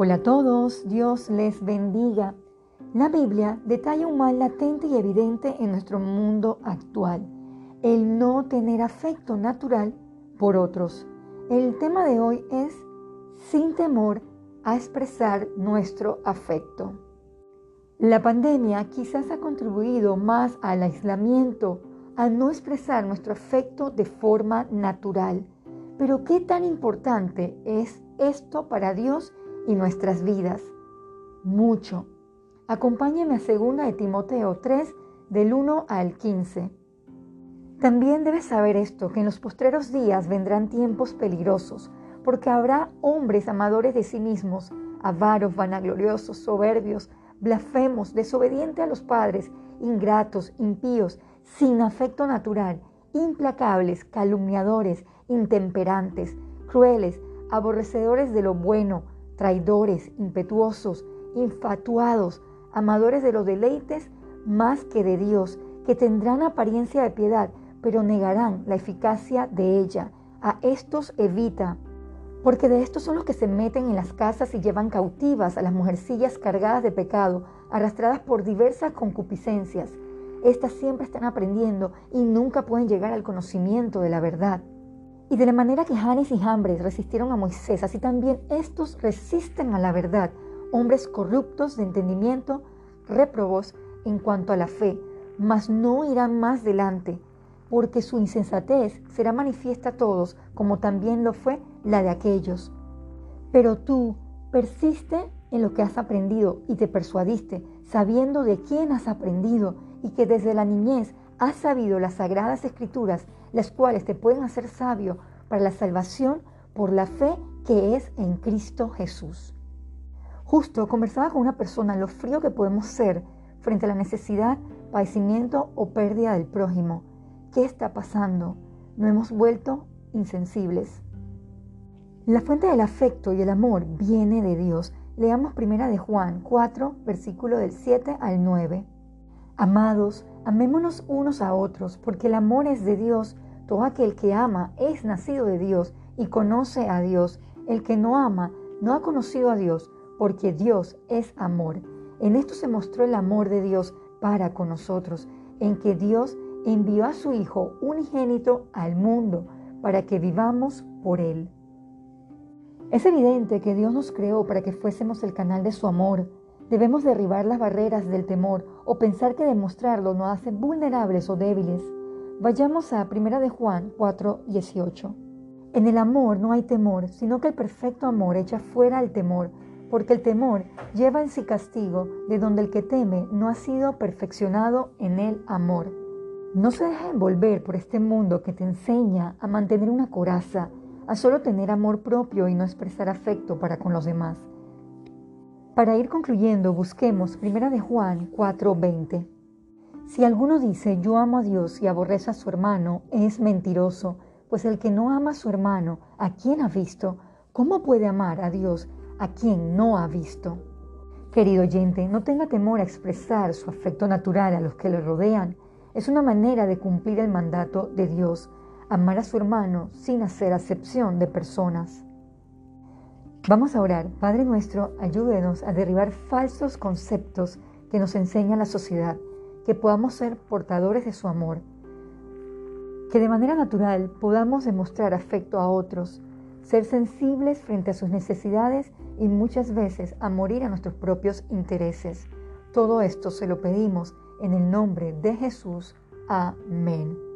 Hola a todos, Dios les bendiga. La Biblia detalla un mal latente y evidente en nuestro mundo actual, el no tener afecto natural por otros. El tema de hoy es sin temor a expresar nuestro afecto. La pandemia quizás ha contribuido más al aislamiento, a no expresar nuestro afecto de forma natural. Pero ¿qué tan importante es esto para Dios y nuestras vidas? Mucho. Acompáñeme a 2 de Timoteo 3, del 1 al 15. También debes saber esto, que en los postreros días vendrán tiempos peligrosos, porque habrá hombres amadores de sí mismos, avaros, vanagloriosos, soberbios, blasfemos, desobedientes a los padres, ingratos, impíos, sin afecto natural, implacables, calumniadores, intemperantes, crueles, aborrecedores de lo bueno, traidores, impetuosos, infatuados, amadores de los deleites más que de Dios, que tendrán apariencia de piedad, pero negarán la eficacia de ella. A estos evita, porque de estos son los que se meten en las casas y llevan cautivas a las mujercillas cargadas de pecado, arrastradas por diversas concupiscencias. Estas siempre están aprendiendo y nunca pueden llegar al conocimiento de la verdad. Y de la manera que Janes y Jambres resistieron a Moisés, así también estos resisten a la verdad, hombres corruptos de entendimiento, réprobos en cuanto a la fe, mas no irán más delante, porque su insensatez será manifiesta a todos, como también lo fue la de aquellos. Pero tú persiste en lo que has aprendido y te persuadiste, sabiendo de quién has aprendido y que desde la niñez has sabido las sagradas escrituras, las cuales te pueden hacer sabio para la salvación por la fe que es en Cristo Jesús. Justo conversaba con una persona lo frío que podemos ser frente a la necesidad, padecimiento o pérdida del prójimo. ¿Qué está pasando? ¿No hemos vuelto insensibles? La fuente del afecto y el amor viene de Dios. Leamos primera de Juan 4, versículo del 7 al 9. Amados, amémonos unos a otros, porque el amor es de Dios. Todo aquel que ama es nacido de Dios y conoce a Dios. El que no ama no ha conocido a Dios, porque Dios es amor. En esto se mostró el amor de Dios para con nosotros, en que Dios envió a su Hijo unigénito al mundo para que vivamos por Él. Es evidente que Dios nos creó para que fuésemos el canal de su amor. Debemos derribar las barreras del temor o pensar que demostrarlo nos hace vulnerables o débiles. Vayamos a 1 de Juan 4, 18. En el amor no hay temor, sino que el perfecto amor echa fuera el temor, porque el temor lleva en sí castigo, de donde el que teme no ha sido perfeccionado en el amor. No se deje envolver por este mundo que te enseña a mantener una coraza, a solo tener amor propio y no expresar afecto para con los demás. Para ir concluyendo, busquemos 1 de Juan 4:20. Si alguno dice yo amo a Dios y aborrece a su hermano, es mentiroso, pues el que no ama a su hermano, a quien ha visto, ¿cómo puede amar a Dios a quien no ha visto? Querido oyente, no tenga temor a expresar su afecto natural a los que le rodean, es una manera de cumplir el mandato de Dios, amar a su hermano sin hacer acepción de personas. Vamos a orar. Padre nuestro, ayúdenos a derribar falsos conceptos que nos enseña la sociedad, que podamos ser portadores de su amor, que de manera natural podamos demostrar afecto a otros, ser sensibles frente a sus necesidades y muchas veces a morir a nuestros propios intereses. Todo esto se lo pedimos en el nombre de Jesús. Amén.